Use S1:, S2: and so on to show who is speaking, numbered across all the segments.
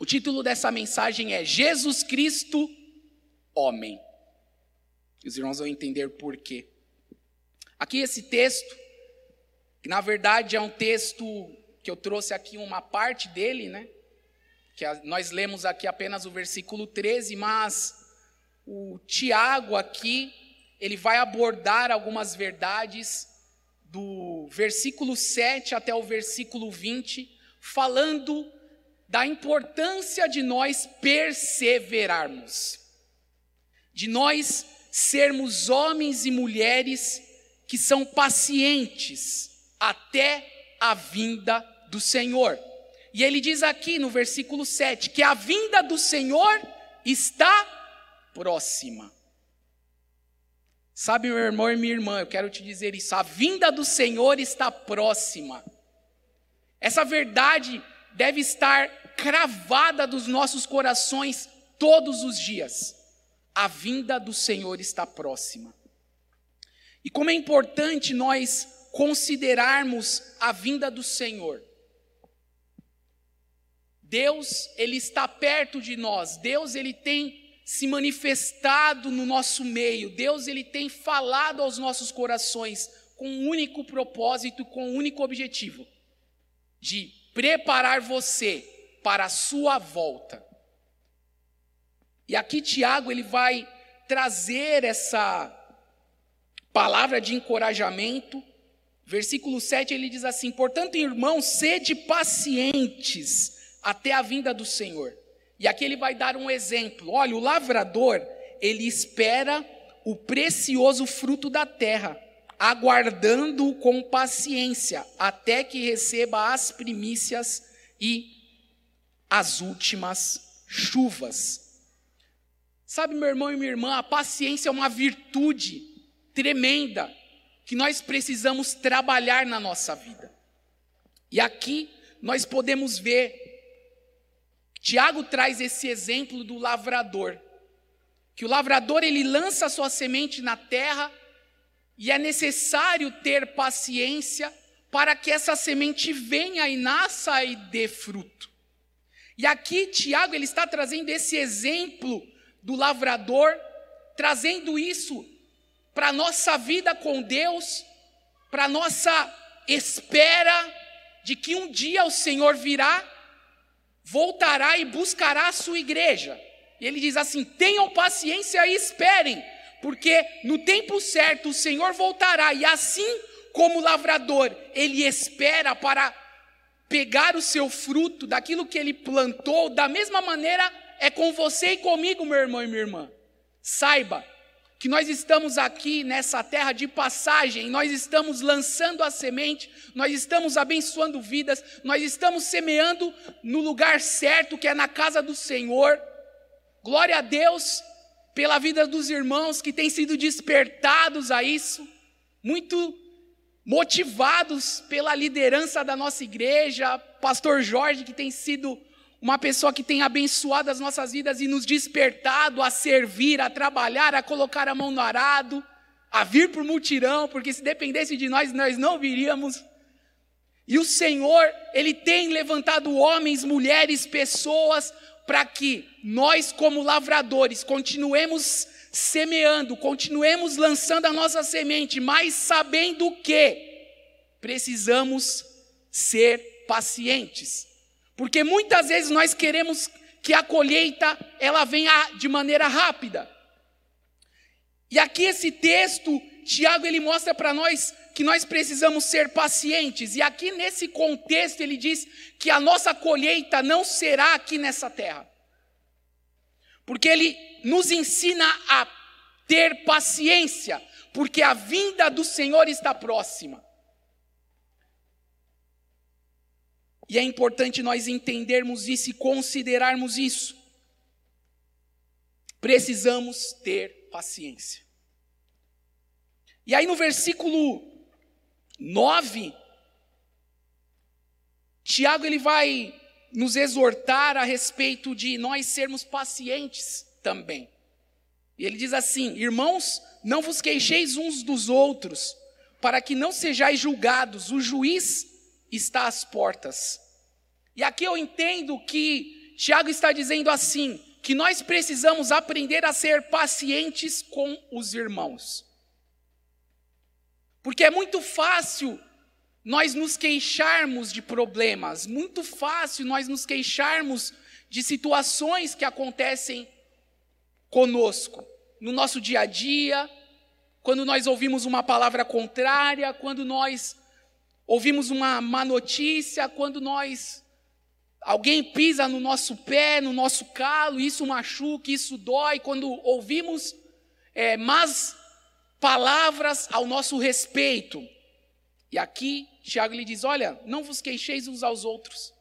S1: O título dessa mensagem é Jesus Cristo, homem. Os irmãos vão entender por quê. Aqui esse texto, que na verdade é um texto que eu trouxe aqui uma parte dele, né? Que nós lemos aqui apenas o versículo 13, mas o Tiago aqui, ele vai abordar algumas verdades do versículo 7 até o versículo 20, falando da importância de nós perseverarmos, de nós sermos homens e mulheres que são pacientes até a vinda do Senhor. E ele diz aqui no versículo 7 que a vinda do Senhor está próxima. Sabe, meu irmão e minha irmã, eu quero te dizer isso: a vinda do Senhor está próxima. Essa verdade deve estar cravada dos nossos corações todos os dias. A vinda do Senhor está próxima. E como é importante nós considerarmos a vinda do Senhor. Deus, ele está perto de nós. Deus, ele tem se manifestado no nosso meio. Deus, ele tem falado aos nossos corações com um único propósito, com um único objetivo: de preparar você para a sua volta. E aqui Tiago ele vai trazer essa palavra de encorajamento. Versículo 7 ele diz assim: Portanto, irmãos, sede pacientes até a vinda do Senhor. E aqui ele vai dar um exemplo. Olha, o lavrador, ele espera o precioso fruto da terra aguardando com paciência até que receba as primícias e as últimas chuvas. Sabe, meu irmão e minha irmã, a paciência é uma virtude tremenda que nós precisamos trabalhar na nossa vida. E aqui nós podemos ver, Tiago traz esse exemplo do lavrador, que o lavrador ele lança a sua semente na terra e é necessário ter paciência para que essa semente venha e nasça e dê fruto. E aqui Tiago ele está trazendo esse exemplo do lavrador, trazendo isso para a nossa vida com Deus, para a nossa espera de que um dia o Senhor virá, voltará e buscará a sua igreja. E ele diz assim: tenham paciência e esperem, porque no tempo certo o Senhor voltará, e assim como o lavrador, ele espera para pegar o seu fruto daquilo que ele plantou, da mesma maneira é com você e comigo, meu irmão e minha irmã. Saiba que nós estamos aqui nessa terra de passagem, nós estamos lançando a semente, nós estamos abençoando vidas, nós estamos semeando no lugar certo, que é na casa do Senhor. Glória a Deus pela vida dos irmãos que têm sido despertados a isso, muito motivados pela liderança da nossa igreja, pastor Jorge, que tem sido uma pessoa que tem abençoado as nossas vidas e nos despertado a servir, a trabalhar, a colocar a mão no arado, a vir para o mutirão, porque se dependesse de nós, nós não viríamos. E o Senhor, Ele tem levantado homens, mulheres, pessoas para que nós, como lavradores, continuemos semeando, continuemos lançando a nossa semente, mas sabendo que precisamos ser pacientes. Porque muitas vezes nós queremos que a colheita ela venha de maneira rápida. E aqui esse texto, Tiago ele mostra para nós que nós precisamos ser pacientes. E aqui nesse contexto ele diz que a nossa colheita não será aqui nessa terra. Porque ele nos ensina a ter paciência, porque a vinda do Senhor está próxima. E é importante nós entendermos isso e considerarmos isso. Precisamos ter paciência. E aí no versículo 9, Tiago ele vai nos exortar a respeito de nós sermos pacientes também. E ele diz assim: Irmãos, não vos queixeis uns dos outros, para que não sejais julgados, o juiz está às portas. E aqui eu entendo que Tiago está dizendo assim: que nós precisamos aprender a ser pacientes com os irmãos. Porque é muito fácil nós nos queixarmos de problemas, muito fácil nós nos queixarmos de situações que acontecem conosco, no nosso dia a dia, quando nós ouvimos uma palavra contrária, quando nós ouvimos uma má notícia, quando nós alguém pisa no nosso pé, no nosso calo, isso machuca, isso dói, quando ouvimos é, más palavras ao nosso respeito. E aqui Tiago lhe diz: Olha, não vos queixeis uns aos outros,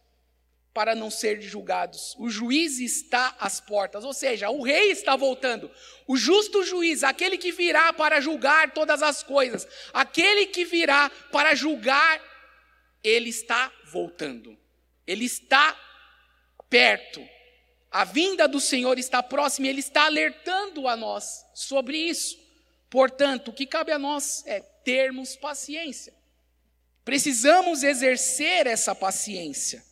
S1: para não ser julgados. O juiz está às portas, ou seja, o rei está voltando. O justo juiz, aquele que virá para julgar todas as coisas, aquele que virá para julgar, ele está voltando. Ele está perto. A vinda do Senhor está próxima ele está alertando a nós sobre isso. Portanto, o que cabe a nós é termos paciência. Precisamos exercer essa paciência,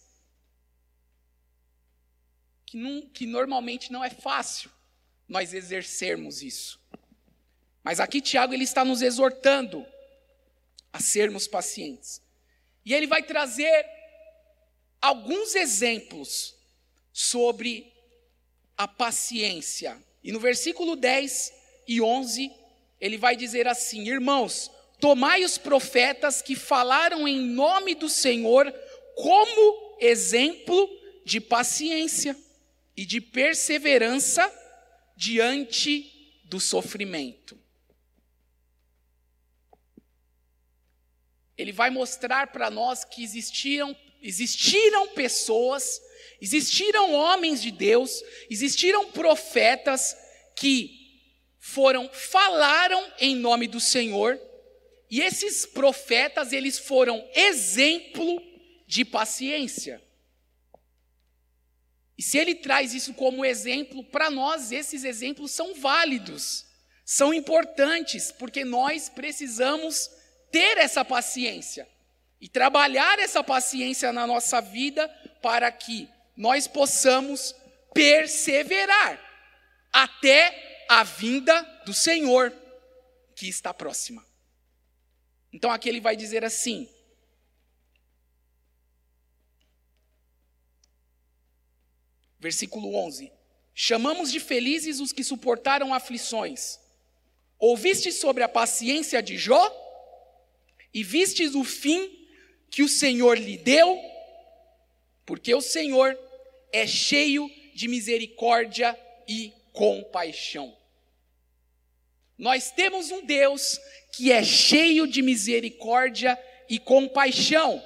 S1: que, que normalmente não é fácil nós exercermos isso. Mas aqui Tiago ele está nos exortando a sermos pacientes. E ele vai trazer alguns exemplos sobre a paciência. E no versículo 10 e 11, ele vai dizer assim: Irmãos, Tomai os profetas que falaram em nome do Senhor como exemplo de paciência e de perseverança diante do sofrimento. Ele vai mostrar para nós que existiram, existiram pessoas, existiram homens de Deus, existiram profetas que foram falaram em nome do Senhor e esses profetas, eles foram exemplo de paciência. E se ele traz isso como exemplo, para nós esses exemplos são válidos, são importantes, porque nós precisamos ter essa paciência e trabalhar essa paciência na nossa vida para que nós possamos perseverar até a vinda do Senhor, que está próxima. Então aqui ele vai dizer assim: Versículo 11: Chamamos de felizes os que suportaram aflições. Ouvistes sobre a paciência de Jó? E vistes o fim que o Senhor lhe deu? Porque o Senhor é cheio de misericórdia e compaixão. Nós temos um Deus que é cheio de misericórdia e compaixão.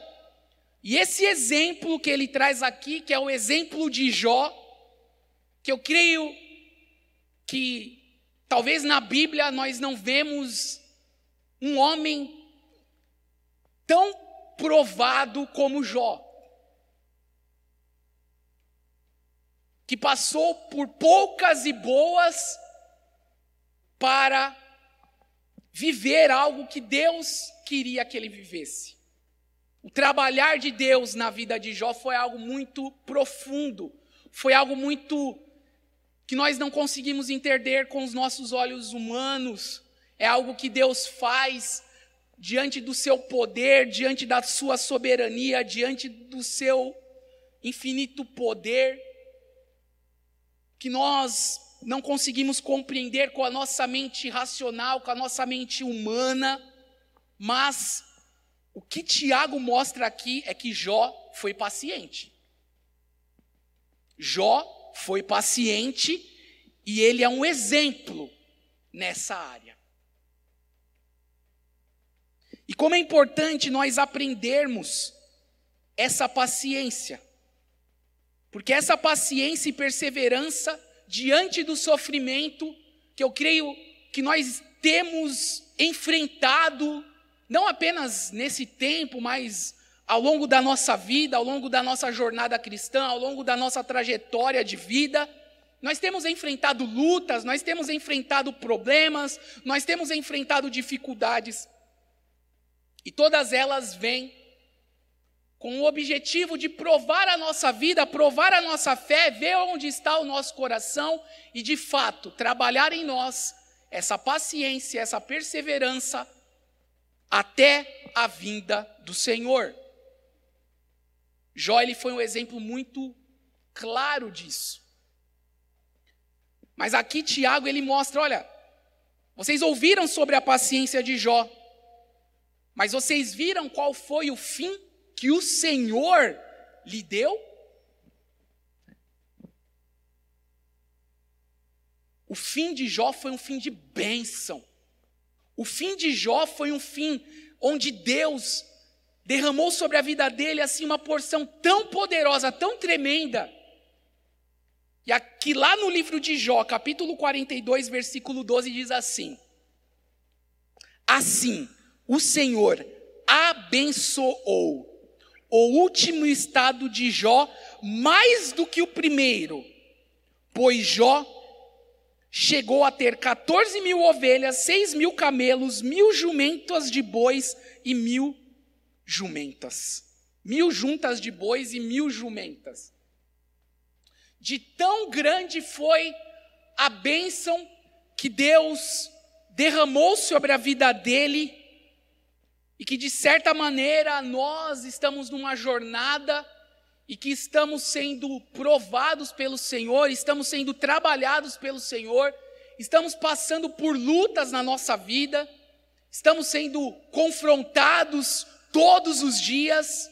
S1: E esse exemplo que ele traz aqui, que é o exemplo de Jó, que eu creio que talvez na Bíblia nós não vemos um homem tão provado como Jó. Que passou por poucas e boas para viver algo que Deus queria que ele vivesse. O trabalhar de Deus na vida de Jó foi algo muito profundo, foi algo muito que nós não conseguimos entender com os nossos olhos humanos. É algo que Deus faz diante do seu poder, diante da sua soberania, diante do seu infinito poder, que nós não conseguimos compreender com a nossa mente racional, com a nossa mente humana, mas o que Tiago mostra aqui é que Jó foi paciente. Jó foi paciente e ele é um exemplo nessa área. E como é importante nós aprendermos essa paciência, porque essa paciência e perseverança diante do sofrimento que eu creio que nós temos enfrentado, não apenas nesse tempo, mas ao longo da nossa vida, ao longo da nossa jornada cristã, ao longo da nossa trajetória de vida, nós temos enfrentado lutas, nós temos enfrentado problemas, nós temos enfrentado dificuldades. E todas elas vêm com o objetivo de provar a nossa vida, provar a nossa fé, ver onde está o nosso coração e, de fato, trabalhar em nós essa paciência, essa perseverança até a vinda do Senhor. Jó ele foi um exemplo muito claro disso. Mas aqui Tiago ele mostra, olha, vocês ouviram sobre a paciência de Jó, mas vocês viram qual foi o fim que o Senhor lhe deu? O fim de Jó foi um fim de bênção. O fim de Jó foi um fim onde Deus derramou sobre a vida dele assim uma porção tão poderosa, tão tremenda. E aqui lá no livro de Jó, capítulo 42, versículo 12 diz assim: Assim, o Senhor abençoou o último estado de Jó mais do que o primeiro, pois Jó chegou a ter 14 mil ovelhas, 6 mil camelos, mil jumentas de bois e mil jumentas. Mil juntas de bois e mil jumentas. De tão grande foi a bênção que Deus derramou sobre a vida dele e que de certa maneira nós estamos numa jornada e que estamos sendo provados pelo Senhor, estamos sendo trabalhados pelo Senhor, estamos passando por lutas na nossa vida, estamos sendo confrontados todos os dias,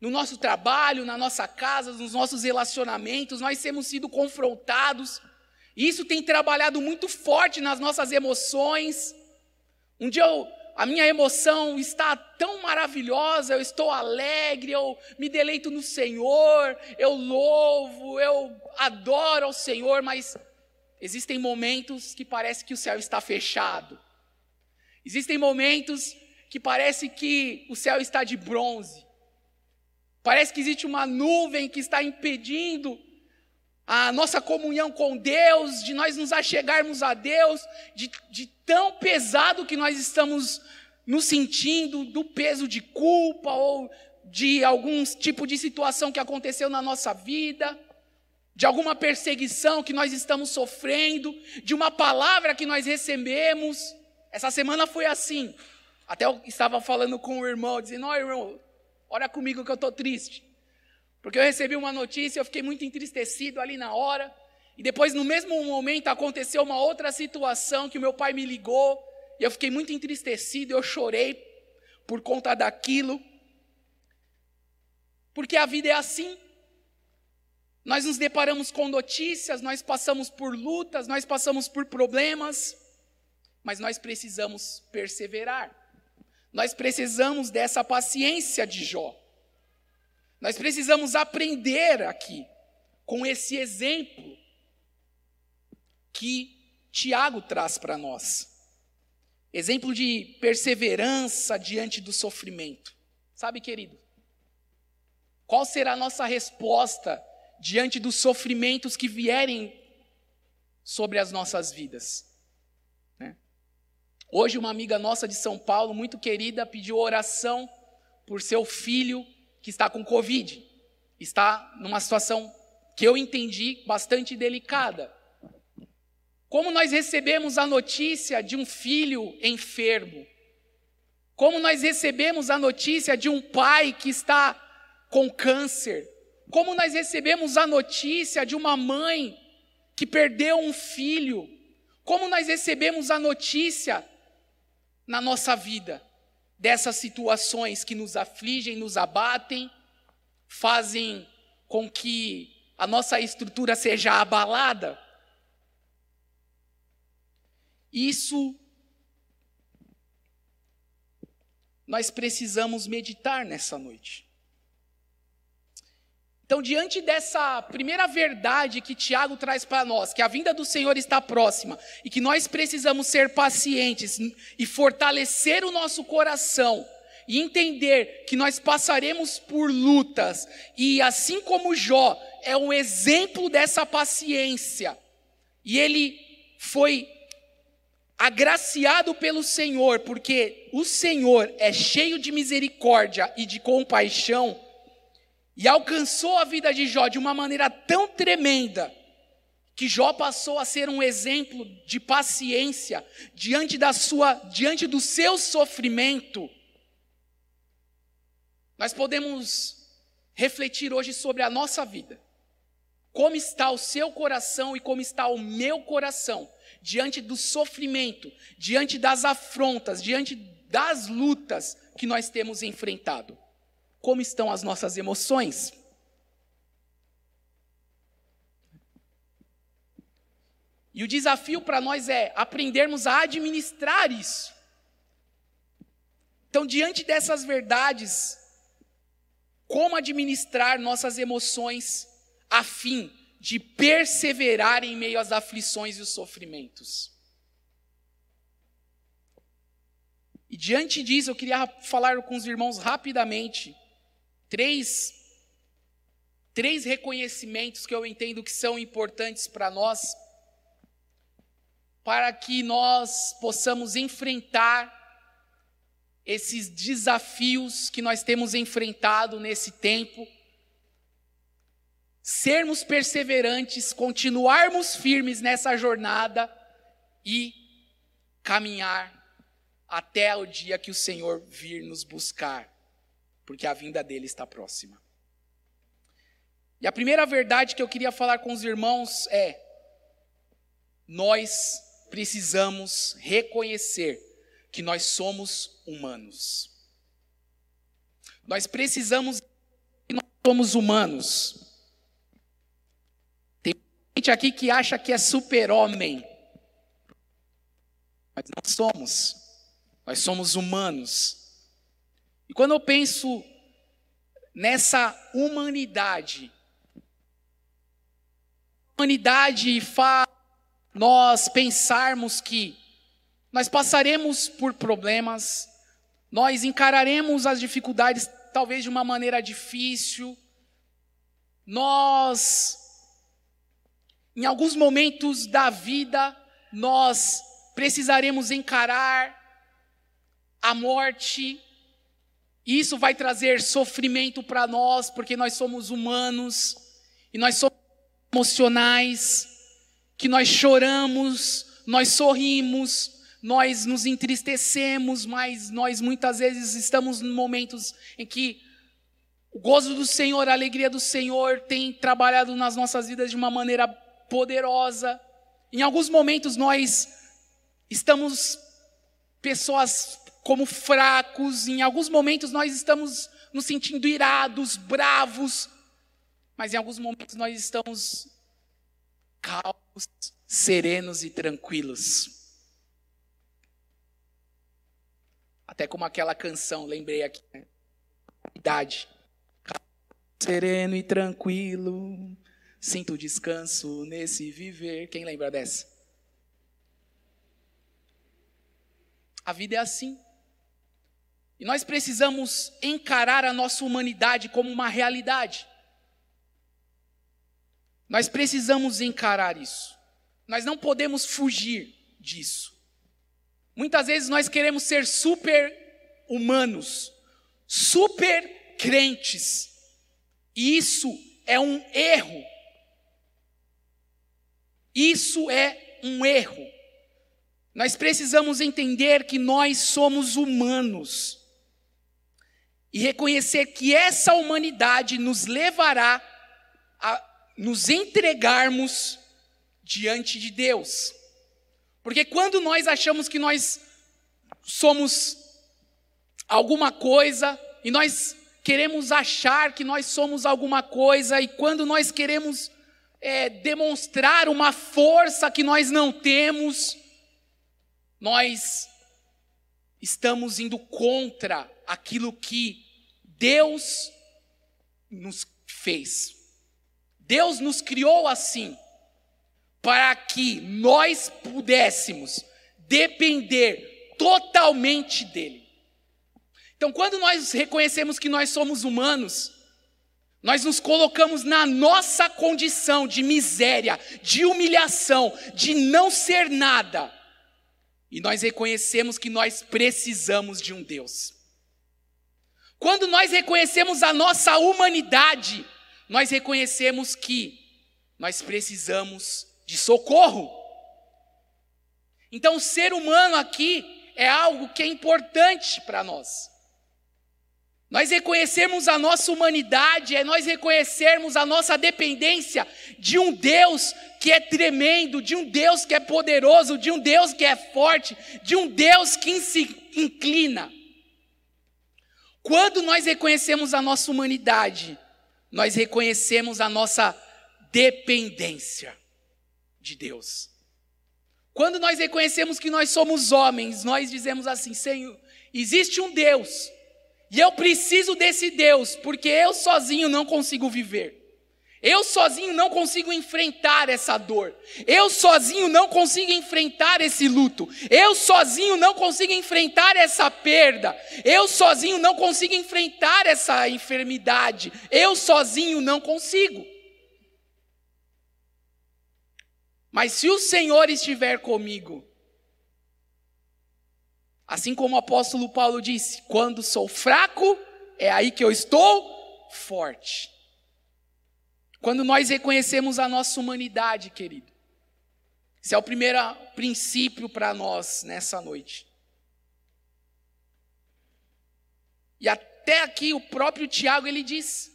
S1: no nosso trabalho, na nossa casa, nos nossos relacionamentos, nós temos sido confrontados. Isso tem trabalhado muito forte nas nossas emoções. Um dia eu a minha emoção está tão maravilhosa, eu estou alegre, eu me deleito no Senhor, eu louvo, eu adoro ao Senhor, mas existem momentos que parece que o céu está fechado. Existem momentos que parece que o céu está de bronze. Parece que existe uma nuvem que está impedindo a nossa comunhão com Deus, de nós nos achegarmos a Deus, de, de tão pesado que nós estamos nos sentindo, do peso de culpa ou de algum tipo de situação que aconteceu na nossa vida, de alguma perseguição que nós estamos sofrendo, de uma palavra que nós recebemos. Essa semana foi assim. Até eu estava falando com o irmão, dizendo: Ó, irmão, ora comigo que eu estou triste. Porque eu recebi uma notícia, eu fiquei muito entristecido ali na hora. E depois, no mesmo momento, aconteceu uma outra situação que o meu pai me ligou. E eu fiquei muito entristecido, eu chorei por conta daquilo. Porque a vida é assim. Nós nos deparamos com notícias, nós passamos por lutas, nós passamos por problemas, mas nós precisamos perseverar. Nós precisamos dessa paciência de Jó. Nós precisamos aprender aqui com esse exemplo que Tiago traz para nós. Exemplo de perseverança diante do sofrimento. Sabe, querido? Qual será a nossa resposta diante dos sofrimentos que vierem sobre as nossas vidas? Né? Hoje, uma amiga nossa de São Paulo, muito querida, pediu oração por seu filho que está com Covid. Está numa situação que eu entendi bastante delicada. Como nós recebemos a notícia de um filho enfermo? Como nós recebemos a notícia de um pai que está com câncer? Como nós recebemos a notícia de uma mãe que perdeu um filho? Como nós recebemos a notícia na nossa vida? Dessas situações que nos afligem, nos abatem, fazem com que a nossa estrutura seja abalada. Isso nós precisamos meditar nessa noite. Então, diante dessa primeira verdade que Tiago traz para nós, que a vinda do Senhor está próxima e que nós precisamos ser pacientes e fortalecer o nosso coração e entender que nós passaremos por lutas e assim como Jó é um exemplo dessa paciência. E ele foi agraciado pelo Senhor, porque o Senhor é cheio de misericórdia e de compaixão, e alcançou a vida de Jó de uma maneira tão tremenda, que Jó passou a ser um exemplo de paciência diante da sua, diante do seu sofrimento. Nós podemos refletir hoje sobre a nossa vida. Como está o seu coração e como está o meu coração diante do sofrimento, diante das afrontas, diante das lutas que nós temos enfrentado? Como estão as nossas emoções? E o desafio para nós é aprendermos a administrar isso. Então, diante dessas verdades, como administrar nossas emoções a fim de perseverar em meio às aflições e os sofrimentos. E diante disso, eu queria falar com os irmãos rapidamente três três reconhecimentos que eu entendo que são importantes para nós para que nós possamos enfrentar esses desafios que nós temos enfrentado nesse tempo. Sermos perseverantes, continuarmos firmes nessa jornada e caminhar até o dia que o Senhor vir nos buscar, porque a vinda dele está próxima. E a primeira verdade que eu queria falar com os irmãos é: nós precisamos reconhecer que nós somos humanos. Nós precisamos que nós somos humanos gente aqui que acha que é super-homem. Mas não somos. Nós somos humanos. E quando eu penso nessa humanidade, humanidade faz nós pensarmos que nós passaremos por problemas, nós encararemos as dificuldades talvez de uma maneira difícil, nós em alguns momentos da vida, nós precisaremos encarar a morte, isso vai trazer sofrimento para nós, porque nós somos humanos, e nós somos emocionais, que nós choramos, nós sorrimos, nós nos entristecemos, mas nós muitas vezes estamos em momentos em que o gozo do Senhor, a alegria do Senhor tem trabalhado nas nossas vidas de uma maneira poderosa. Em alguns momentos nós estamos pessoas como fracos, em alguns momentos nós estamos nos sentindo irados, bravos, mas em alguns momentos nós estamos calmos, serenos e tranquilos. Até como aquela canção, lembrei aqui, né? idade. Sereno e tranquilo, Sinto descanso nesse viver. Quem lembra dessa? A vida é assim. E nós precisamos encarar a nossa humanidade como uma realidade. Nós precisamos encarar isso. Nós não podemos fugir disso. Muitas vezes nós queremos ser super humanos, super crentes. E isso é um erro isso é um erro. Nós precisamos entender que nós somos humanos e reconhecer que essa humanidade nos levará a nos entregarmos diante de Deus. Porque quando nós achamos que nós somos alguma coisa e nós queremos achar que nós somos alguma coisa e quando nós queremos é, demonstrar uma força que nós não temos, nós estamos indo contra aquilo que Deus nos fez. Deus nos criou assim, para que nós pudéssemos depender totalmente dEle. Então, quando nós reconhecemos que nós somos humanos, nós nos colocamos na nossa condição de miséria, de humilhação, de não ser nada. e nós reconhecemos que nós precisamos de um Deus. Quando nós reconhecemos a nossa humanidade, nós reconhecemos que nós precisamos de socorro. Então, o ser humano aqui é algo que é importante para nós. Nós reconhecermos a nossa humanidade é nós reconhecermos a nossa dependência de um Deus que é tremendo, de um Deus que é poderoso, de um Deus que é forte, de um Deus que se inclina. Quando nós reconhecemos a nossa humanidade, nós reconhecemos a nossa dependência de Deus. Quando nós reconhecemos que nós somos homens, nós dizemos assim: Senhor, existe um Deus e eu preciso desse Deus, porque eu sozinho não consigo viver. Eu sozinho não consigo enfrentar essa dor. Eu sozinho não consigo enfrentar esse luto. Eu sozinho não consigo enfrentar essa perda. Eu sozinho não consigo enfrentar essa enfermidade. Eu sozinho não consigo. Mas se o Senhor estiver comigo, Assim como o apóstolo Paulo disse: quando sou fraco, é aí que eu estou forte. Quando nós reconhecemos a nossa humanidade, querido, esse é o primeiro princípio para nós nessa noite. E até aqui o próprio Tiago ele diz: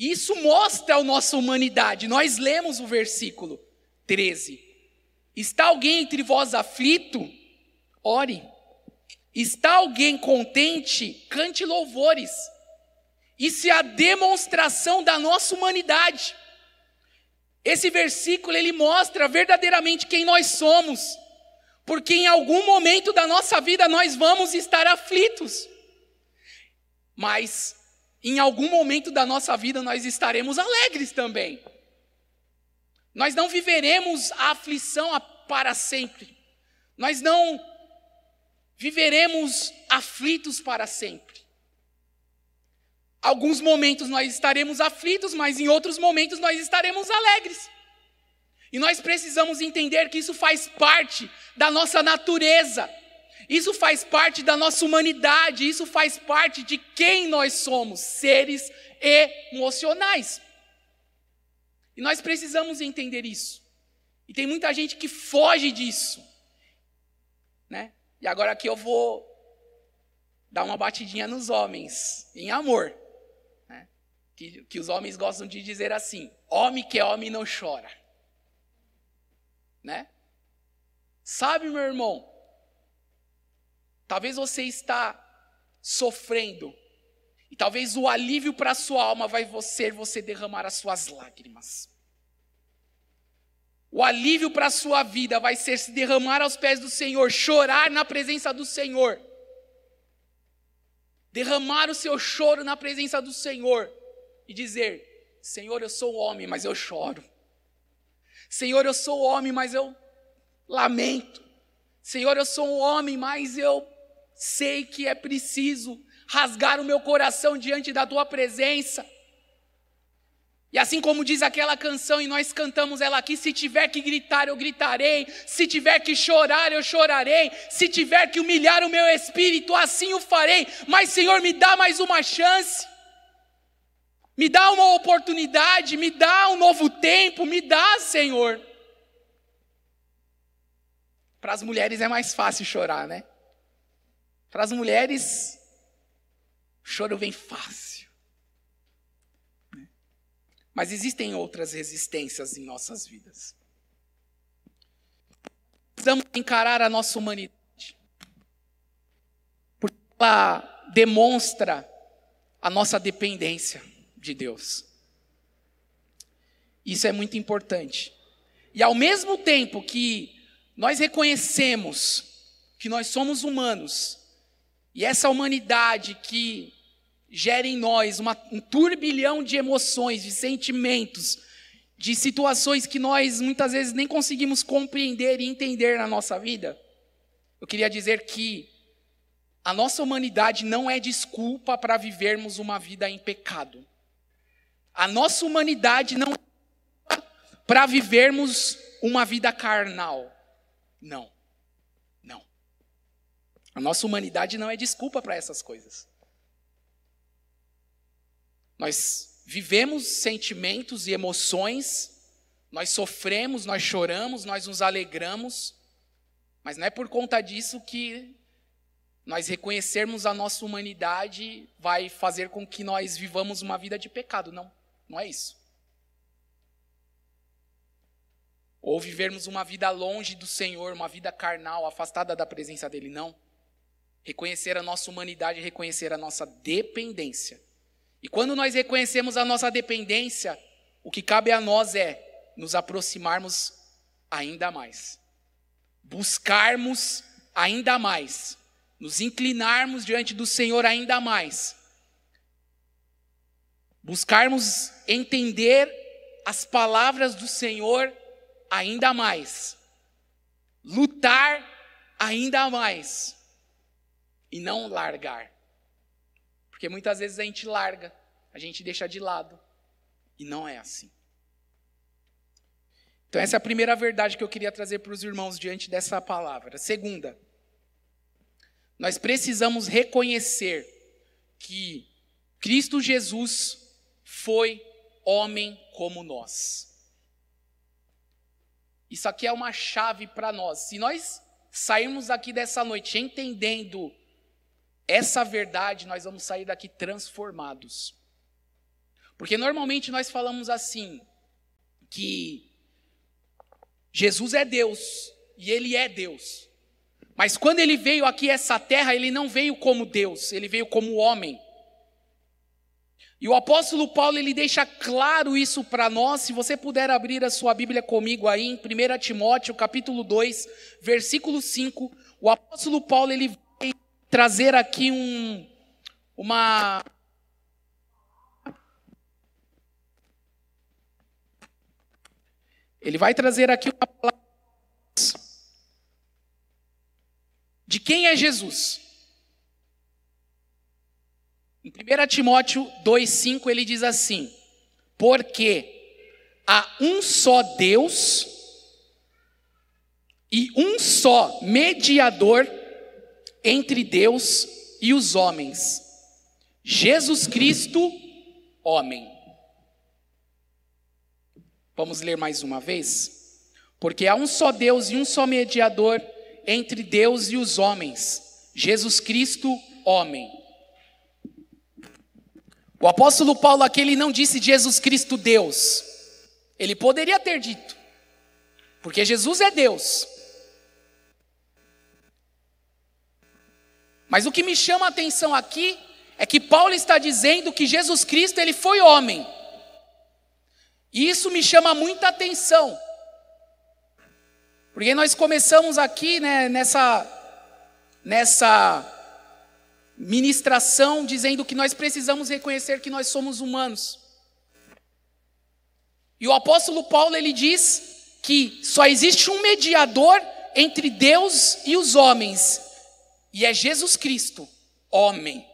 S1: isso mostra a nossa humanidade. Nós lemos o versículo 13: Está alguém entre vós aflito? Ore. Está alguém contente? Cante louvores. Isso é a demonstração da nossa humanidade. Esse versículo ele mostra verdadeiramente quem nós somos, porque em algum momento da nossa vida nós vamos estar aflitos, mas em algum momento da nossa vida nós estaremos alegres também. Nós não viveremos a aflição para sempre, nós não viveremos aflitos para sempre. Alguns momentos nós estaremos aflitos, mas em outros momentos nós estaremos alegres. E nós precisamos entender que isso faz parte da nossa natureza, isso faz parte da nossa humanidade, isso faz parte de quem nós somos, seres emocionais. E nós precisamos entender isso. E tem muita gente que foge disso, né? E agora aqui eu vou dar uma batidinha nos homens, em amor. Que, que os homens gostam de dizer assim: homem que é homem não chora. Né? Sabe, meu irmão, talvez você está sofrendo, e talvez o alívio para a sua alma vai ser você derramar as suas lágrimas. O alívio para a sua vida vai ser se derramar aos pés do Senhor, chorar na presença do Senhor. Derramar o seu choro na presença do Senhor e dizer: Senhor, eu sou homem, mas eu choro. Senhor, eu sou homem, mas eu lamento. Senhor, eu sou um homem, mas eu sei que é preciso rasgar o meu coração diante da tua presença. E assim como diz aquela canção, e nós cantamos ela aqui: se tiver que gritar, eu gritarei, se tiver que chorar, eu chorarei, se tiver que humilhar o meu espírito, assim o farei. Mas, Senhor, me dá mais uma chance, me dá uma oportunidade, me dá um novo tempo, me dá, Senhor. Para as mulheres é mais fácil chorar, né? Para as mulheres, o choro vem fácil. Mas existem outras resistências em nossas vidas. Precisamos encarar a nossa humanidade. Porque ela demonstra a nossa dependência de Deus. Isso é muito importante. E ao mesmo tempo que nós reconhecemos que nós somos humanos, e essa humanidade que gera em nós uma, um turbilhão de emoções, de sentimentos, de situações que nós muitas vezes nem conseguimos compreender e entender na nossa vida, eu queria dizer que a nossa humanidade não é desculpa para vivermos uma vida em pecado. A nossa humanidade não é para vivermos uma vida carnal. Não. A nossa humanidade não é desculpa para essas coisas. Nós vivemos sentimentos e emoções, nós sofremos, nós choramos, nós nos alegramos, mas não é por conta disso que nós reconhecermos a nossa humanidade vai fazer com que nós vivamos uma vida de pecado. Não, não é isso. Ou vivermos uma vida longe do Senhor, uma vida carnal, afastada da presença dEle. Não. Reconhecer a nossa humanidade, reconhecer a nossa dependência. E quando nós reconhecemos a nossa dependência, o que cabe a nós é nos aproximarmos ainda mais, buscarmos ainda mais, nos inclinarmos diante do Senhor ainda mais, buscarmos entender as palavras do Senhor ainda mais, lutar ainda mais e não largar. Porque muitas vezes a gente larga, a gente deixa de lado. E não é assim. Então, essa é a primeira verdade que eu queria trazer para os irmãos diante dessa palavra. Segunda, nós precisamos reconhecer que Cristo Jesus foi homem como nós. Isso aqui é uma chave para nós. Se nós sairmos aqui dessa noite entendendo essa verdade, nós vamos sair daqui transformados. Porque normalmente nós falamos assim, que Jesus é Deus e Ele é Deus. Mas quando Ele veio aqui essa terra, Ele não veio como Deus, Ele veio como homem. E o apóstolo Paulo ele deixa claro isso para nós. Se você puder abrir a sua Bíblia comigo aí em 1 Timóteo, capítulo 2, versículo 5, o apóstolo Paulo ele trazer aqui um, uma. Ele vai trazer aqui uma palavra de quem é Jesus. Em 1 Timóteo 2,5 ele diz assim: Porque há um só Deus e um só mediador entre Deus e os homens. Jesus Cristo, homem. Vamos ler mais uma vez? Porque há um só Deus e um só mediador entre Deus e os homens, Jesus Cristo, homem. O apóstolo Paulo aqui ele não disse Jesus Cristo Deus. Ele poderia ter dito, porque Jesus é Deus. Mas o que me chama a atenção aqui é que Paulo está dizendo que Jesus Cristo ele foi homem. E isso me chama muita atenção. Porque nós começamos aqui né, nessa, nessa ministração dizendo que nós precisamos reconhecer que nós somos humanos. E o apóstolo Paulo ele diz que só existe um mediador entre Deus e os homens, e é Jesus Cristo, homem.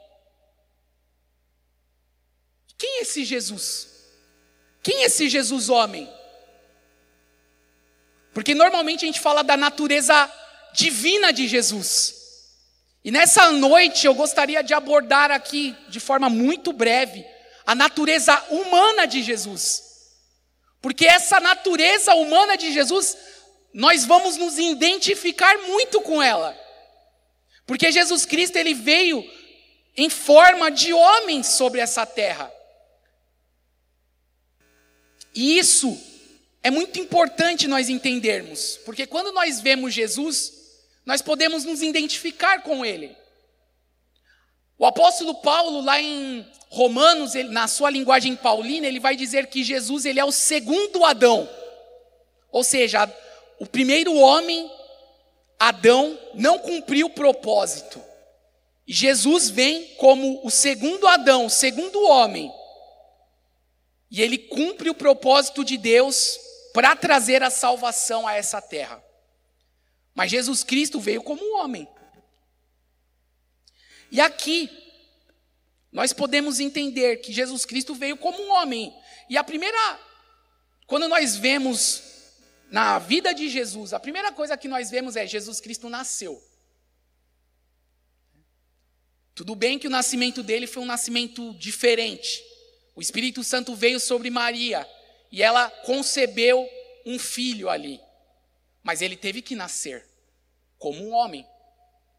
S1: Quem é esse Jesus? Quem é esse Jesus homem? Porque normalmente a gente fala da natureza divina de Jesus. E nessa noite eu gostaria de abordar aqui, de forma muito breve, a natureza humana de Jesus. Porque essa natureza humana de Jesus, nós vamos nos identificar muito com ela. Porque Jesus Cristo ele veio em forma de homem sobre essa terra. E isso é muito importante nós entendermos, porque quando nós vemos Jesus, nós podemos nos identificar com ele. O apóstolo Paulo, lá em Romanos, ele, na sua linguagem paulina, ele vai dizer que Jesus ele é o segundo Adão. Ou seja, o primeiro homem Adão não cumpriu o propósito. E Jesus vem como o segundo Adão, o segundo homem. E ele cumpre o propósito de Deus para trazer a salvação a essa terra. Mas Jesus Cristo veio como homem. E aqui, nós podemos entender que Jesus Cristo veio como um homem. E a primeira, quando nós vemos na vida de Jesus, a primeira coisa que nós vemos é Jesus Cristo nasceu. Tudo bem que o nascimento dele foi um nascimento diferente. O Espírito Santo veio sobre Maria e ela concebeu um filho ali. Mas ele teve que nascer como um homem.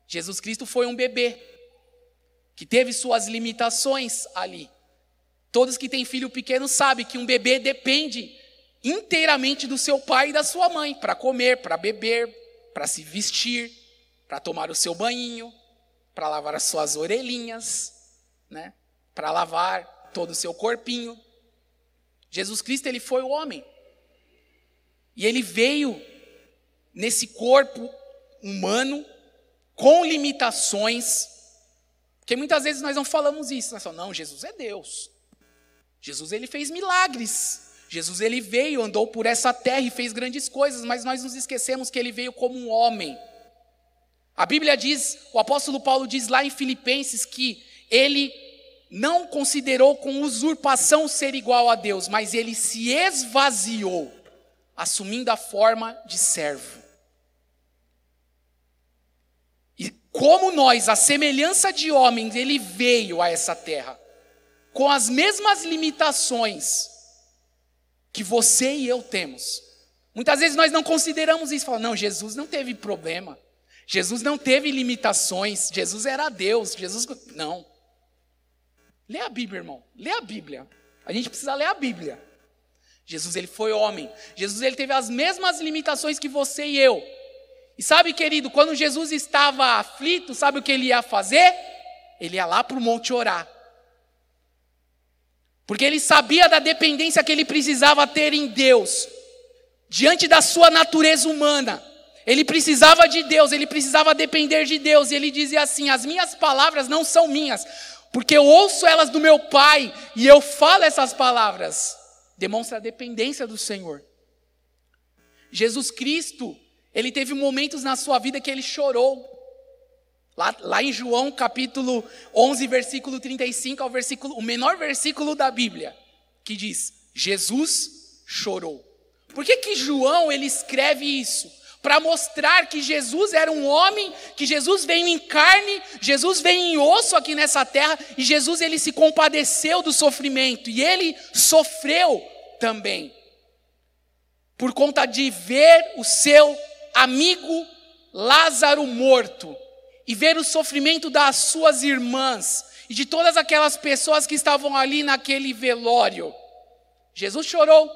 S1: Jesus Cristo foi um bebê que teve suas limitações ali. Todos que têm filho pequeno sabem que um bebê depende inteiramente do seu pai e da sua mãe para comer, para beber, para se vestir, para tomar o seu banho, para lavar as suas orelhinhas, né? Para lavar todo o seu corpinho. Jesus Cristo ele foi o homem. E ele veio nesse corpo humano com limitações. Porque muitas vezes nós não falamos isso, nós falamos, não, Jesus é Deus. Jesus ele fez milagres. Jesus ele veio, andou por essa terra e fez grandes coisas, mas nós nos esquecemos que ele veio como um homem. A Bíblia diz, o apóstolo Paulo diz lá em Filipenses que ele não considerou com usurpação ser igual a Deus, mas ele se esvaziou, assumindo a forma de servo. E como nós, a semelhança de homens, ele veio a essa terra, com as mesmas limitações que você e eu temos. Muitas vezes nós não consideramos isso, falamos, não, Jesus não teve problema, Jesus não teve limitações, Jesus era Deus, Jesus. Não. Lê a Bíblia, irmão, lê a Bíblia. A gente precisa ler a Bíblia. Jesus, ele foi homem. Jesus, ele teve as mesmas limitações que você e eu. E sabe, querido, quando Jesus estava aflito, sabe o que ele ia fazer? Ele ia lá para o monte orar. Porque ele sabia da dependência que ele precisava ter em Deus, diante da sua natureza humana. Ele precisava de Deus, ele precisava depender de Deus. E ele dizia assim: As minhas palavras não são minhas, porque eu ouço elas do meu Pai e eu falo essas palavras. Demonstra a dependência do Senhor. Jesus Cristo, ele teve momentos na sua vida que ele chorou. Lá, lá em João capítulo 11, versículo 35, ao versículo, o menor versículo da Bíblia, que diz: Jesus chorou. Por que, que João ele escreve isso? Para mostrar que Jesus era um homem, que Jesus veio em carne, Jesus veio em osso aqui nessa terra, e Jesus ele se compadeceu do sofrimento, e ele sofreu também. Por conta de ver o seu amigo Lázaro morto e ver o sofrimento das suas irmãs e de todas aquelas pessoas que estavam ali naquele velório. Jesus chorou,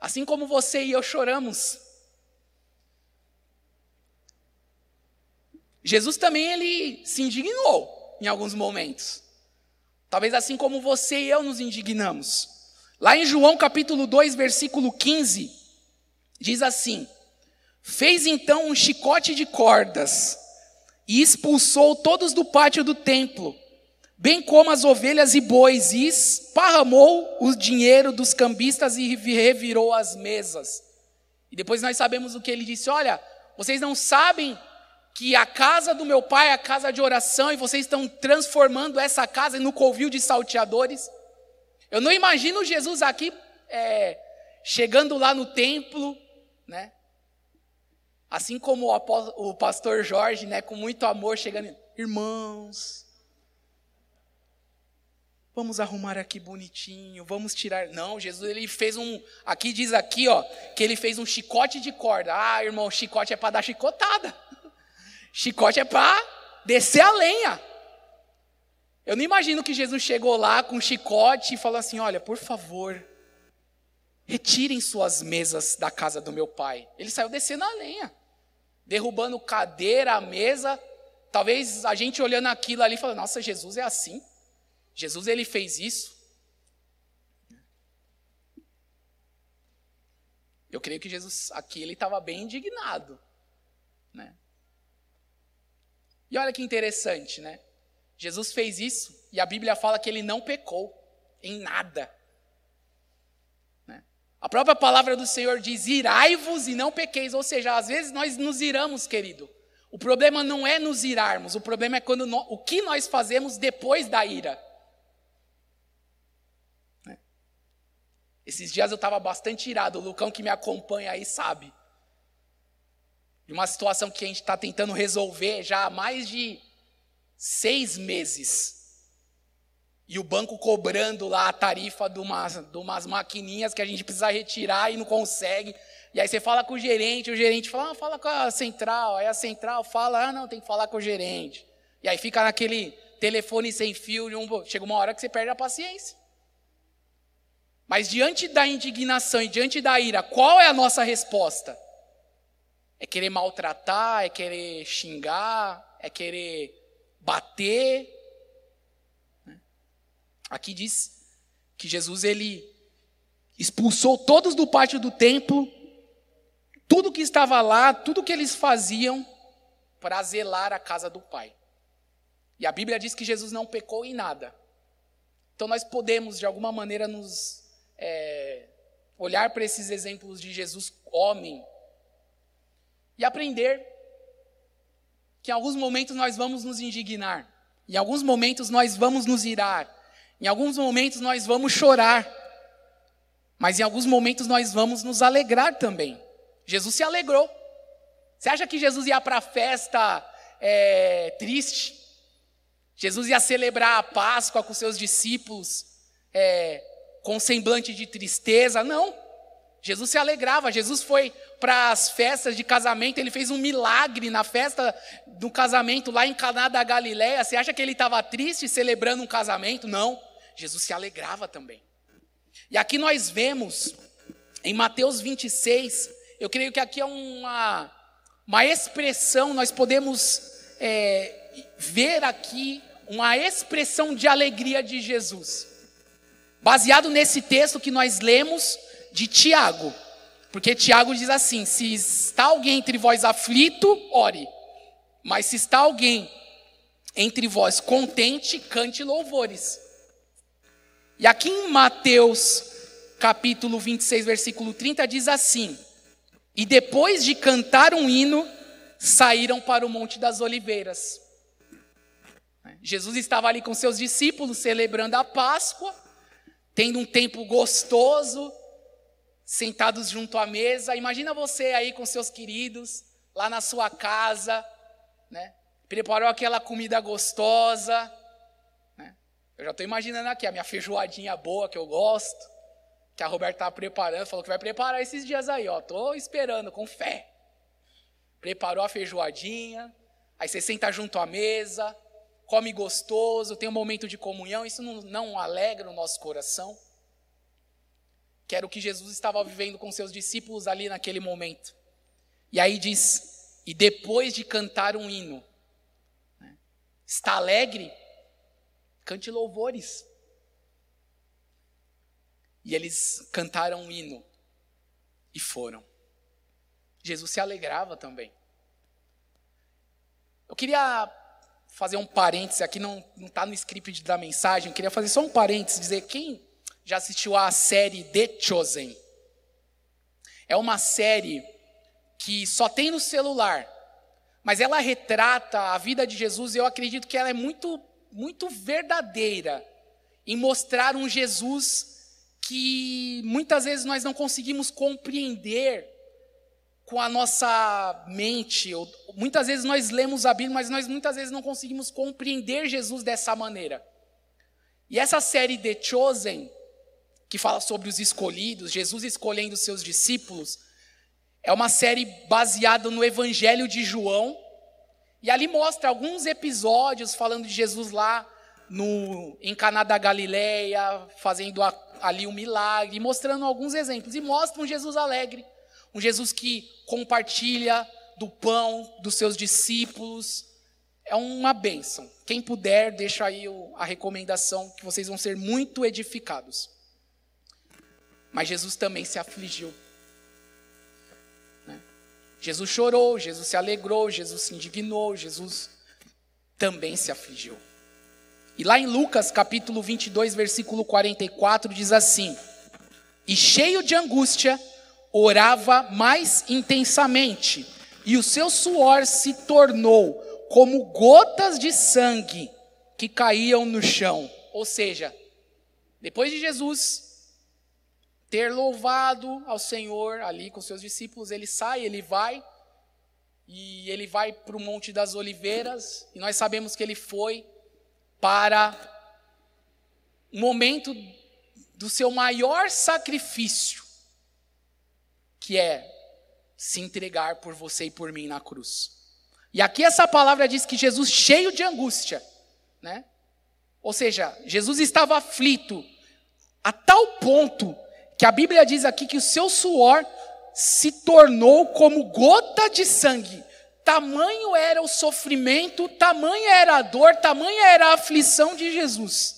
S1: assim como você e eu choramos. Jesus também ele se indignou em alguns momentos. Talvez assim como você e eu nos indignamos. Lá em João capítulo 2, versículo 15, diz assim: Fez então um chicote de cordas e expulsou todos do pátio do templo, bem como as ovelhas e bois, e esparramou o dinheiro dos cambistas e revirou as mesas. E depois nós sabemos o que ele disse: Olha, vocês não sabem que a casa do meu pai é a casa de oração e vocês estão transformando essa casa no covil de salteadores? Eu não imagino Jesus aqui é, chegando lá no templo, né? Assim como o pastor Jorge, né, com muito amor, chegando, irmãos, vamos arrumar aqui bonitinho, vamos tirar. Não, Jesus ele fez um, aqui diz aqui, ó, que ele fez um chicote de corda. Ah, irmão, chicote é para dar chicotada. Chicote é para descer a lenha. Eu não imagino que Jesus chegou lá com um chicote e falou assim: Olha, por favor, retirem suas mesas da casa do meu pai. Ele saiu descendo a lenha, derrubando cadeira, mesa. Talvez a gente olhando aquilo ali falando: Nossa, Jesus é assim. Jesus ele fez isso. Eu creio que Jesus aqui ele estava bem indignado, né? E olha que interessante, né? Jesus fez isso e a Bíblia fala que ele não pecou em nada. A própria palavra do Senhor diz: irai-vos e não pequeis. Ou seja, às vezes nós nos iramos, querido. O problema não é nos irarmos, o problema é quando nós, o que nós fazemos depois da ira. Né? Esses dias eu estava bastante irado, o Lucão que me acompanha aí sabe de uma situação que a gente está tentando resolver já há mais de Seis meses. E o banco cobrando lá a tarifa de umas, de umas maquininhas que a gente precisa retirar e não consegue. E aí você fala com o gerente, o gerente fala, ah, fala com a central. Aí a central fala, ah, não, tem que falar com o gerente. E aí fica naquele telefone sem fio. Um... Chega uma hora que você perde a paciência. Mas diante da indignação e diante da ira, qual é a nossa resposta? É querer maltratar, é querer xingar, é querer bater. Aqui diz que Jesus ele expulsou todos do pátio do templo, tudo que estava lá, tudo que eles faziam para zelar a casa do Pai. E a Bíblia diz que Jesus não pecou em nada. Então nós podemos, de alguma maneira, nos é, olhar para esses exemplos de Jesus, homem, e aprender que em alguns momentos nós vamos nos indignar, em alguns momentos nós vamos nos irar, em alguns momentos nós vamos chorar, mas em alguns momentos nós vamos nos alegrar também. Jesus se alegrou. Você acha que Jesus ia para a festa é, triste? Jesus ia celebrar a Páscoa com seus discípulos é, com semblante de tristeza? Não. Jesus se alegrava. Jesus foi para as festas de casamento, ele fez um milagre na festa do casamento lá em Caná da Galiléia. Você acha que ele estava triste celebrando um casamento? Não. Jesus se alegrava também. E aqui nós vemos, em Mateus 26, eu creio que aqui é uma, uma expressão, nós podemos é, ver aqui uma expressão de alegria de Jesus. Baseado nesse texto que nós lemos de Tiago. Porque Tiago diz assim: se está alguém entre vós aflito, ore. Mas se está alguém entre vós contente, cante louvores. E aqui em Mateus, capítulo 26, versículo 30, diz assim: E depois de cantar um hino, saíram para o Monte das Oliveiras. Jesus estava ali com seus discípulos celebrando a Páscoa, tendo um tempo gostoso, sentados junto à mesa. Imagina você aí com seus queridos, lá na sua casa, né? Preparou aquela comida gostosa. Eu já estou imaginando aqui a minha feijoadinha boa que eu gosto, que a Roberta estava preparando, falou que vai preparar esses dias aí, ó. Tô esperando com fé. Preparou a feijoadinha, aí você senta junto à mesa, come gostoso, tem um momento de comunhão, isso não, não alegra o nosso coração? Que era o que Jesus estava vivendo com seus discípulos ali naquele momento. E aí diz: e depois de cantar um hino, né, está alegre? Cante louvores. E eles cantaram um hino e foram. Jesus se alegrava também. Eu queria fazer um parêntese aqui, não está no script da mensagem, queria fazer só um parêntese, dizer quem já assistiu à série The Chosen. É uma série que só tem no celular, mas ela retrata a vida de Jesus e eu acredito que ela é muito, muito verdadeira em mostrar um Jesus que muitas vezes nós não conseguimos compreender com a nossa mente. Muitas vezes nós lemos a Bíblia, mas nós muitas vezes não conseguimos compreender Jesus dessa maneira. E essa série The Chosen, que fala sobre os escolhidos, Jesus escolhendo seus discípulos, é uma série baseada no Evangelho de João. E ali mostra alguns episódios falando de Jesus lá no, em Caná da Galileia, fazendo a, ali um milagre, mostrando alguns exemplos. E mostra um Jesus alegre um Jesus que compartilha do pão dos seus discípulos. É uma bênção. Quem puder, deixa aí a recomendação que vocês vão ser muito edificados. Mas Jesus também se afligiu. Jesus chorou, Jesus se alegrou, Jesus se indignou, Jesus também se afligiu. E lá em Lucas capítulo 22, versículo 44, diz assim: E cheio de angústia, orava mais intensamente, e o seu suor se tornou como gotas de sangue que caíam no chão. Ou seja, depois de Jesus ter louvado ao Senhor ali com seus discípulos, ele sai, ele vai, e ele vai para o Monte das Oliveiras, e nós sabemos que ele foi para um momento do seu maior sacrifício, que é se entregar por você e por mim na cruz. E aqui essa palavra diz que Jesus, cheio de angústia, né? Ou seja, Jesus estava aflito, a tal ponto que a Bíblia diz aqui que o seu suor se tornou como gota de sangue. Tamanho era o sofrimento, tamanha era a dor, tamanha era a aflição de Jesus.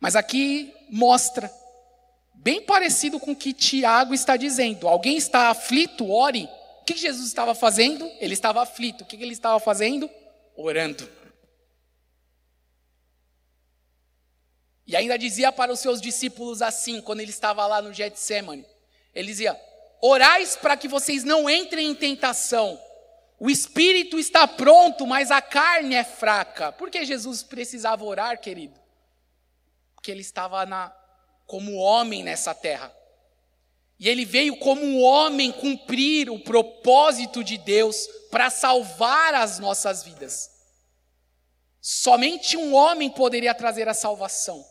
S1: Mas aqui mostra, bem parecido com o que Tiago está dizendo: alguém está aflito, ore. O que Jesus estava fazendo? Ele estava aflito. O que ele estava fazendo? Orando. E ainda dizia para os seus discípulos assim, quando ele estava lá no Getsemane: ele dizia: Orais para que vocês não entrem em tentação. O espírito está pronto, mas a carne é fraca. Por que Jesus precisava orar, querido? Porque ele estava na, como homem nessa terra. E ele veio como homem cumprir o propósito de Deus para salvar as nossas vidas. Somente um homem poderia trazer a salvação.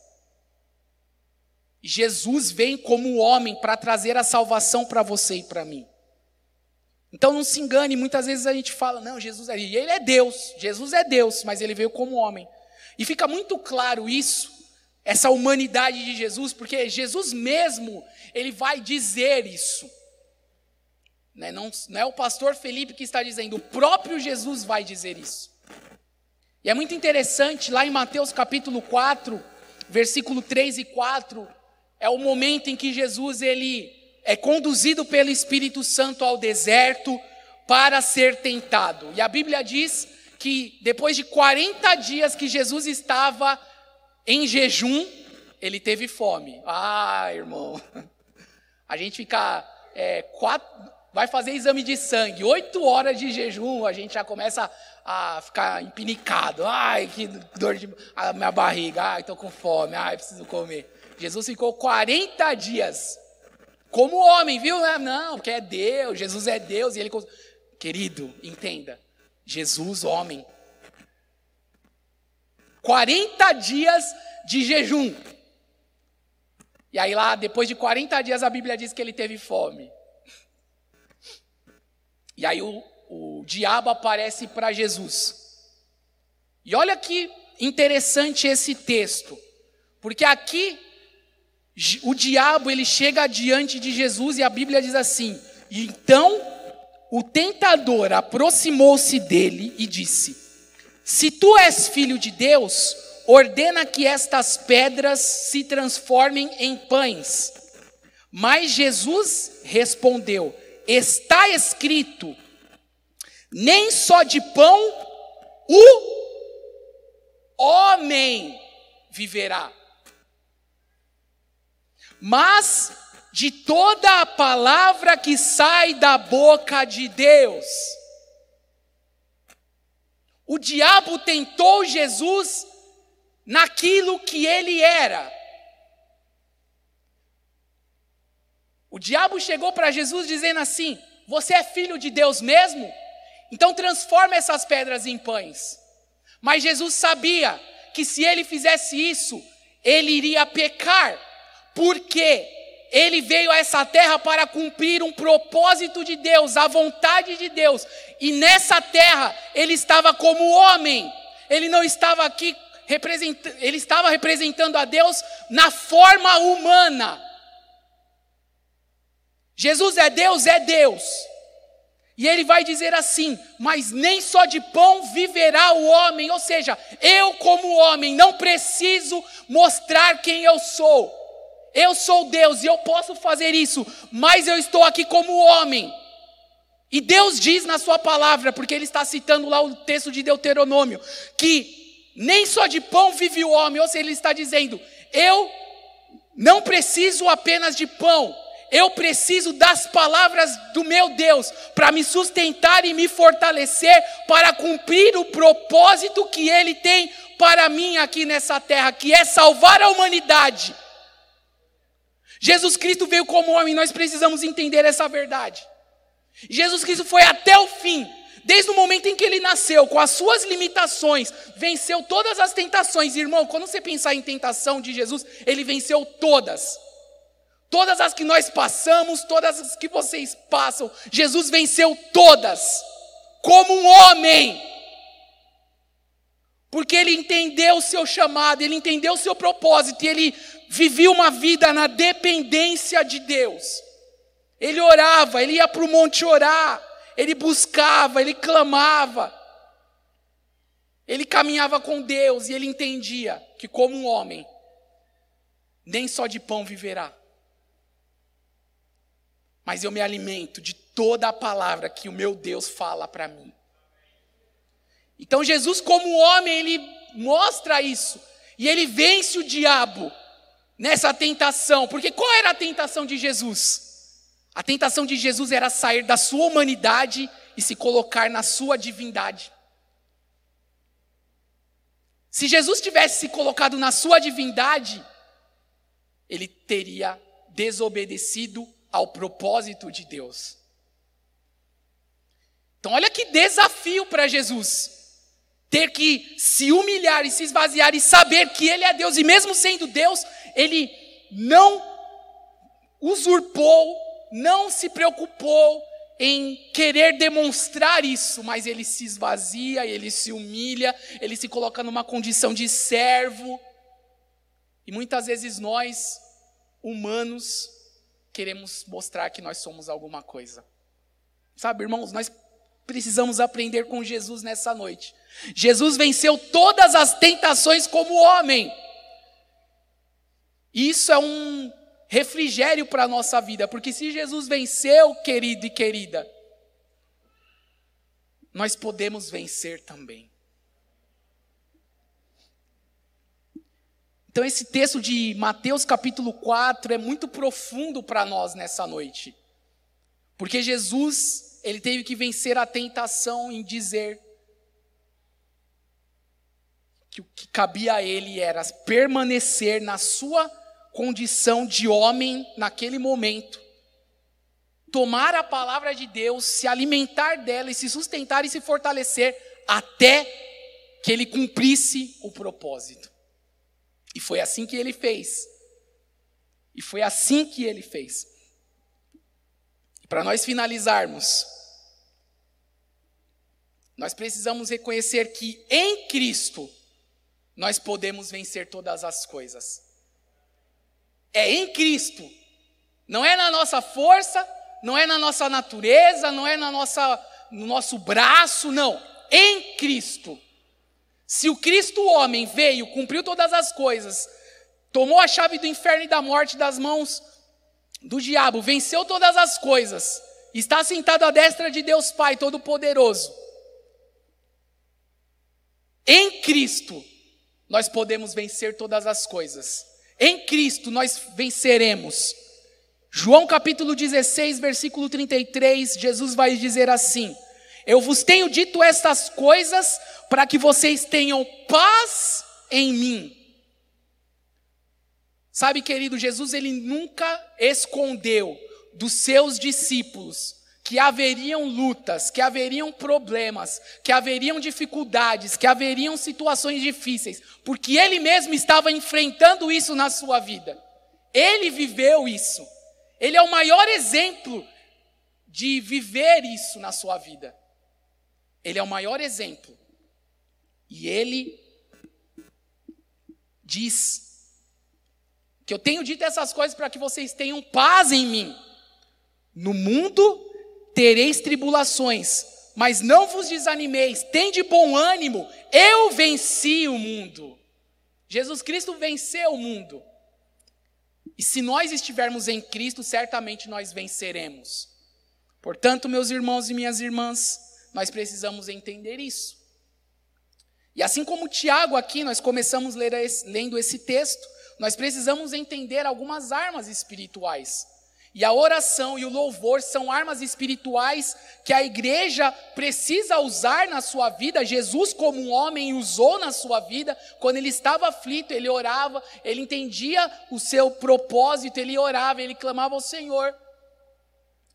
S1: Jesus vem como homem para trazer a salvação para você e para mim. Então não se engane, muitas vezes a gente fala, não, Jesus é, ele é Deus, Jesus é Deus, mas ele veio como homem. E fica muito claro isso, essa humanidade de Jesus, porque Jesus mesmo, ele vai dizer isso. Né? Não, não é o pastor Felipe que está dizendo, o próprio Jesus vai dizer isso. E é muito interessante, lá em Mateus capítulo 4, versículo 3 e 4, é o momento em que Jesus ele é conduzido pelo Espírito Santo ao deserto para ser tentado. E a Bíblia diz que depois de 40 dias que Jesus estava em jejum, ele teve fome. Ah, irmão, a gente fica é, quatro, vai fazer exame de sangue, oito horas de jejum, a gente já começa a ficar empinicado. Ai, que dor de a minha barriga. Ai, estou com fome. Ai, preciso comer. Jesus ficou 40 dias como homem, viu? Não, porque é Deus, Jesus é Deus e ele Querido, entenda. Jesus homem. 40 dias de jejum. E aí lá, depois de 40 dias, a Bíblia diz que ele teve fome. E aí o, o diabo aparece para Jesus. E olha que interessante esse texto. Porque aqui o diabo ele chega diante de Jesus e a Bíblia diz assim: então o tentador aproximou-se dele e disse: Se tu és filho de Deus, ordena que estas pedras se transformem em pães. Mas Jesus respondeu: Está escrito: nem só de pão o homem viverá mas de toda a palavra que sai da boca de Deus. O diabo tentou Jesus naquilo que ele era. O diabo chegou para Jesus dizendo assim: Você é filho de Deus mesmo? Então transforma essas pedras em pães. Mas Jesus sabia que se ele fizesse isso, ele iria pecar porque ele veio a essa terra para cumprir um propósito de Deus, a vontade de Deus. E nessa terra ele estava como homem. Ele não estava aqui representando, ele estava representando a Deus na forma humana. Jesus é Deus, é Deus. E ele vai dizer assim: Mas nem só de pão viverá o homem. Ou seja, eu, como homem, não preciso mostrar quem eu sou. Eu sou Deus e eu posso fazer isso, mas eu estou aqui como homem. E Deus diz na sua palavra, porque ele está citando lá o texto de Deuteronômio, que nem só de pão vive o homem, ou seja, ele está dizendo: eu não preciso apenas de pão, eu preciso das palavras do meu Deus para me sustentar e me fortalecer para cumprir o propósito que ele tem para mim aqui nessa terra, que é salvar a humanidade. Jesus Cristo veio como homem, nós precisamos entender essa verdade. Jesus Cristo foi até o fim. Desde o momento em que ele nasceu, com as suas limitações, venceu todas as tentações. Irmão, quando você pensar em tentação de Jesus, ele venceu todas. Todas as que nós passamos, todas as que vocês passam, Jesus venceu todas, como um homem. Porque ele entendeu o seu chamado, ele entendeu o seu propósito, e ele vivia uma vida na dependência de Deus. Ele orava, ele ia para o monte orar, ele buscava, ele clamava. Ele caminhava com Deus e ele entendia que, como um homem, nem só de pão viverá, mas eu me alimento de toda a palavra que o meu Deus fala para mim. Então, Jesus, como homem, ele mostra isso e ele vence o diabo nessa tentação, porque qual era a tentação de Jesus? A tentação de Jesus era sair da sua humanidade e se colocar na sua divindade. Se Jesus tivesse se colocado na sua divindade, ele teria desobedecido ao propósito de Deus. Então, olha que desafio para Jesus. Ter que se humilhar e se esvaziar e saber que Ele é Deus, e mesmo sendo Deus, Ele não usurpou não se preocupou em querer demonstrar isso, mas ele se esvazia, ele se humilha, ele se coloca numa condição de servo. E muitas vezes nós, humanos, queremos mostrar que nós somos alguma coisa. Sabe, irmãos, nós precisamos aprender com Jesus nessa noite. Jesus venceu todas as tentações como homem. Isso é um refrigério para a nossa vida, porque se Jesus venceu, querido e querida, nós podemos vencer também. Então, esse texto de Mateus capítulo 4 é muito profundo para nós nessa noite. Porque Jesus, ele teve que vencer a tentação em dizer que o que cabia a ele era permanecer na sua condição de homem naquele momento, tomar a palavra de Deus, se alimentar dela e se sustentar e se fortalecer até que ele cumprisse o propósito. E foi assim que ele fez. E foi assim que ele fez. Para nós finalizarmos, nós precisamos reconhecer que em Cristo nós podemos vencer todas as coisas é em Cristo. Não é na nossa força, não é na nossa natureza, não é na nossa, no nosso braço, não. Em Cristo. Se o Cristo homem veio, cumpriu todas as coisas, tomou a chave do inferno e da morte das mãos do diabo, venceu todas as coisas, está sentado à destra de Deus Pai Todo-Poderoso. Em Cristo, nós podemos vencer todas as coisas. Em Cristo nós venceremos. João capítulo 16, versículo 33, Jesus vai dizer assim: Eu vos tenho dito estas coisas para que vocês tenham paz em mim. Sabe, querido, Jesus ele nunca escondeu dos seus discípulos que haveriam lutas, que haveriam problemas, que haveriam dificuldades, que haveriam situações difíceis, porque ele mesmo estava enfrentando isso na sua vida. Ele viveu isso. Ele é o maior exemplo de viver isso na sua vida. Ele é o maior exemplo. E ele diz que eu tenho dito essas coisas para que vocês tenham paz em mim. No mundo tereis tribulações, mas não vos desanimeis, tende bom ânimo, eu venci o mundo. Jesus Cristo venceu o mundo. E se nós estivermos em Cristo, certamente nós venceremos. Portanto, meus irmãos e minhas irmãs, nós precisamos entender isso. E assim como Tiago aqui, nós começamos lendo esse texto, nós precisamos entender algumas armas espirituais e a oração e o louvor são armas espirituais que a igreja precisa usar na sua vida. Jesus, como um homem, usou na sua vida. Quando ele estava aflito, ele orava, ele entendia o seu propósito, ele orava, ele clamava ao Senhor.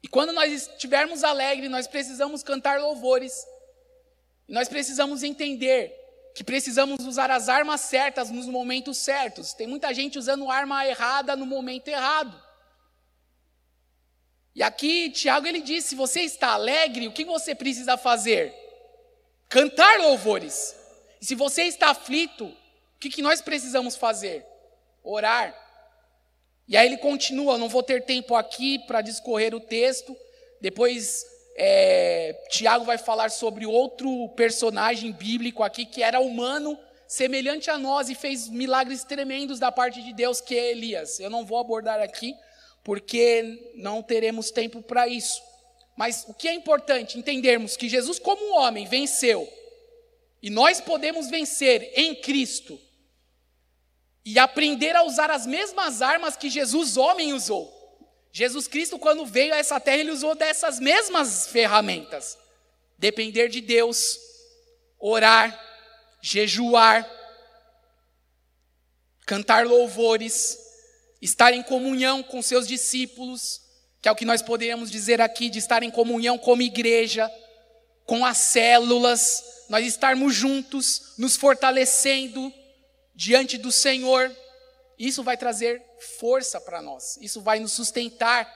S1: E quando nós estivermos alegres, nós precisamos cantar louvores. E nós precisamos entender que precisamos usar as armas certas nos momentos certos. Tem muita gente usando arma errada no momento errado. E aqui Tiago ele diz: se você está alegre, o que você precisa fazer? Cantar louvores. E se você está aflito, o que, que nós precisamos fazer? Orar. E aí ele continua, não vou ter tempo aqui para discorrer o texto. Depois é, Tiago vai falar sobre outro personagem bíblico aqui que era humano, semelhante a nós e fez milagres tremendos da parte de Deus, que é Elias. Eu não vou abordar aqui, porque não teremos tempo para isso. Mas o que é importante entendermos que Jesus, como homem, venceu, e nós podemos vencer em Cristo, e aprender a usar as mesmas armas que Jesus, homem, usou. Jesus Cristo, quando veio a essa terra, ele usou dessas mesmas ferramentas: depender de Deus, orar, jejuar, cantar louvores, estar em comunhão com seus discípulos, que é o que nós poderíamos dizer aqui, de estar em comunhão como igreja, com as células, nós estarmos juntos, nos fortalecendo diante do Senhor. Isso vai trazer força para nós, isso vai nos sustentar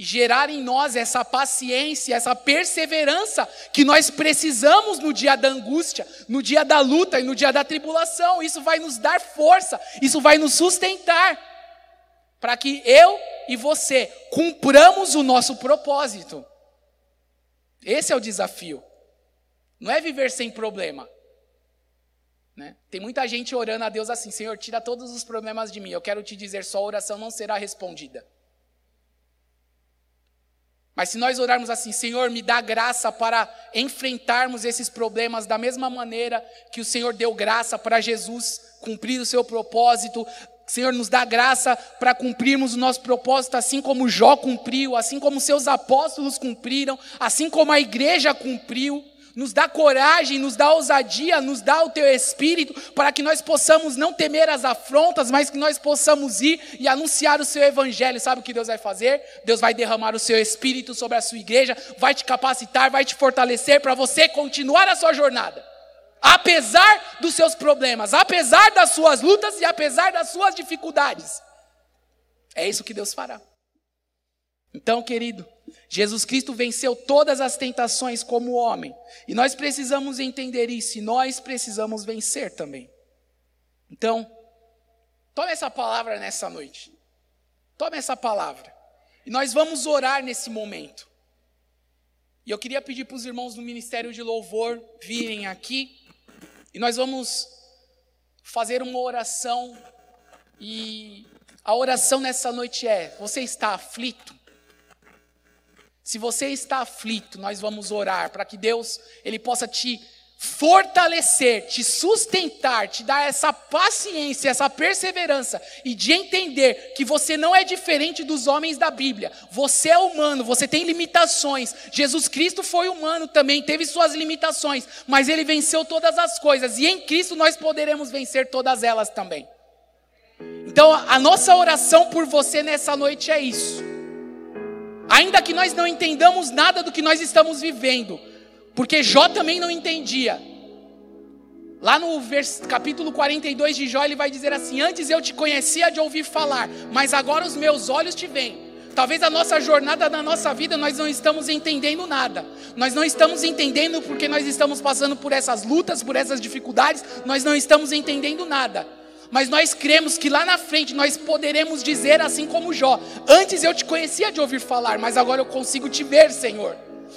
S1: e gerar em nós essa paciência, essa perseverança que nós precisamos no dia da angústia, no dia da luta e no dia da tribulação. Isso vai nos dar força, isso vai nos sustentar para que eu e você cumpramos o nosso propósito. Esse é o desafio. Não é viver sem problema. Né? Tem muita gente orando a Deus assim: Senhor, tira todos os problemas de mim. Eu quero te dizer, sua oração não será respondida. Mas se nós orarmos assim, Senhor, me dá graça para enfrentarmos esses problemas da mesma maneira que o Senhor deu graça para Jesus cumprir o seu propósito, Senhor, nos dá graça para cumprirmos o nosso propósito, assim como Jó cumpriu, assim como seus apóstolos cumpriram, assim como a igreja cumpriu. Nos dá coragem, nos dá ousadia, nos dá o teu espírito, para que nós possamos não temer as afrontas, mas que nós possamos ir e anunciar o seu evangelho. Sabe o que Deus vai fazer? Deus vai derramar o seu espírito sobre a sua igreja, vai te capacitar, vai te fortalecer para você continuar a sua jornada apesar dos seus problemas, apesar das suas lutas e apesar das suas dificuldades. É isso que Deus fará. Então, querido, Jesus Cristo venceu todas as tentações como homem, e nós precisamos entender isso, e nós precisamos vencer também. Então, tome essa palavra nessa noite. Tome essa palavra. E nós vamos orar nesse momento. E eu queria pedir para os irmãos do Ministério de Louvor virem aqui. E nós vamos fazer uma oração. E a oração nessa noite é: você está aflito? Se você está aflito, nós vamos orar para que Deus ele possa te fortalecer, te sustentar, te dar essa paciência, essa perseverança e de entender que você não é diferente dos homens da Bíblia. Você é humano, você tem limitações. Jesus Cristo foi humano também, teve suas limitações, mas ele venceu todas as coisas e em Cristo nós poderemos vencer todas elas também. Então, a nossa oração por você nessa noite é isso. Ainda que nós não entendamos nada do que nós estamos vivendo, porque Jó também não entendia. Lá no vers, capítulo 42 de Jó, ele vai dizer assim: Antes eu te conhecia de ouvir falar, mas agora os meus olhos te veem. Talvez a nossa jornada da nossa vida nós não estamos entendendo nada. Nós não estamos entendendo porque nós estamos passando por essas lutas, por essas dificuldades, nós não estamos entendendo nada. Mas nós cremos que lá na frente nós poderemos dizer assim como Jó: Antes eu te conhecia de ouvir falar, mas agora eu consigo te ver, Senhor.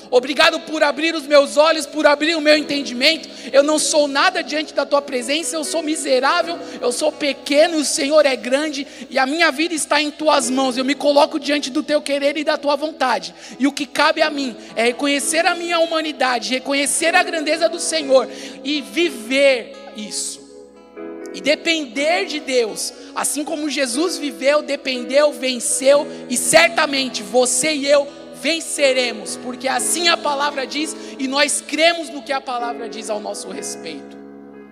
S1: Obrigado por abrir os meus olhos, por abrir o meu entendimento. Eu não sou nada diante da tua presença, eu sou miserável, eu sou pequeno, o Senhor é grande e a minha vida está em tuas mãos. Eu me coloco diante do teu querer e da tua vontade. E o que cabe a mim é reconhecer a minha humanidade, reconhecer a grandeza do Senhor e viver isso. E depender de Deus, assim como Jesus viveu, dependeu, venceu, e certamente você e eu venceremos, porque assim a palavra diz e nós cremos no que a palavra diz ao nosso respeito.